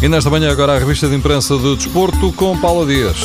E nesta manhã agora a revista de imprensa de desporto com Paula Dias.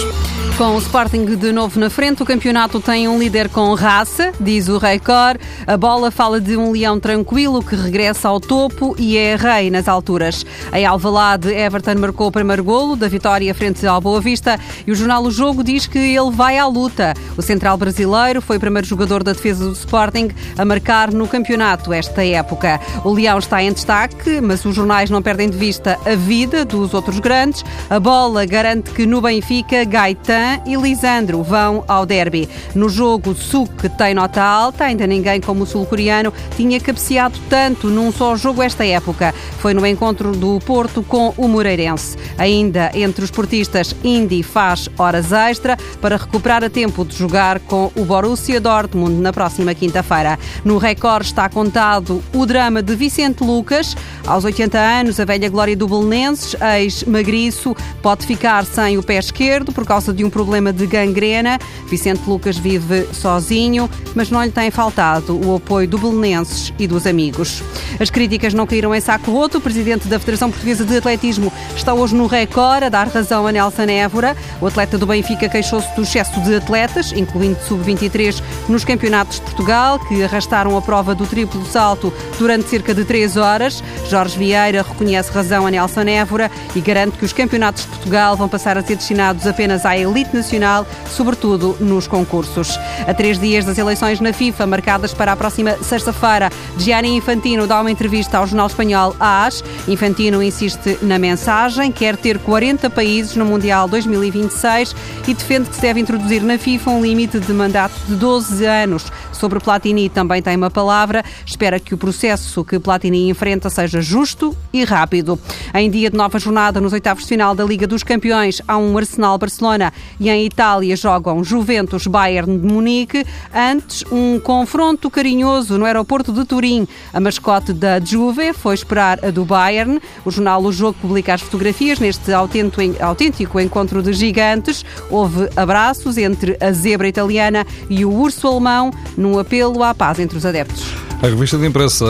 Com o Sporting de novo na frente, o campeonato tem um líder com raça, diz o Record. A bola fala de um leão tranquilo que regressa ao topo e é rei nas alturas. Em Alvalade, Everton marcou o primeiro golo da vitória frente ao Boa Vista e o jornal O Jogo diz que ele vai à luta. O central brasileiro foi o primeiro jogador da defesa do Sporting a marcar no campeonato esta época. O leão está em destaque, mas os jornais não perdem de vista a vida dos outros grandes. A bola garante que no Benfica, Gaetan e Lisandro vão ao derby. No jogo, Suk tem nota alta, ainda ninguém como o sul-coreano tinha cabeceado tanto num só jogo esta época. Foi no encontro do Porto com o Moreirense. Ainda entre os portistas, Indy faz horas extra para recuperar a tempo de jogar com o Borussia Dortmund na próxima quinta-feira. No recorde está contado o drama de Vicente Lucas. Aos 80 anos, a velha glória do Belenenses, ex-magriço, pode ficar sem o pé esquerdo por causa de um problema de gangrena. Vicente Lucas vive sozinho, mas não lhe tem faltado o apoio do Belenenses e dos amigos. As críticas não caíram em saco roto. O presidente da Federação Portuguesa de Atletismo está hoje no Record a dar razão a Nelson Évora. O atleta do Benfica queixou-se do excesso de atletas, incluindo sub-23, nos campeonatos de Portugal, que arrastaram a prova do triplo salto durante cerca de três horas. Jorge Vieira reconhece razão a Nelson Évora e garante que os campeonatos de Portugal vão passar a ser destinados apenas à elite elite nacional, sobretudo nos concursos. A três dias das eleições na FIFA, marcadas para a próxima sexta-feira, Gianni Infantino dá uma entrevista ao jornal espanhol AS. Infantino insiste na mensagem, quer ter 40 países no Mundial 2026 e defende que se deve introduzir na FIFA um limite de mandato de 12 anos. Sobre Platini também tem uma palavra. Espera que o processo que Platini enfrenta seja justo e rápido. Em dia de nova jornada, nos oitavos de final da Liga dos Campeões, há um Arsenal-Barcelona e em Itália jogam Juventus-Bayern de Munique. Antes, um confronto carinhoso no aeroporto de Turim. A mascote da Juve foi esperar a do Bayern. O jornal O Jogo publica as fotografias neste autêntico encontro de gigantes. Houve abraços entre a zebra italiana e o urso alemão num apelo à paz entre os adeptos. A revista de imprensa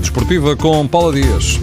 desportiva com Paula Dias.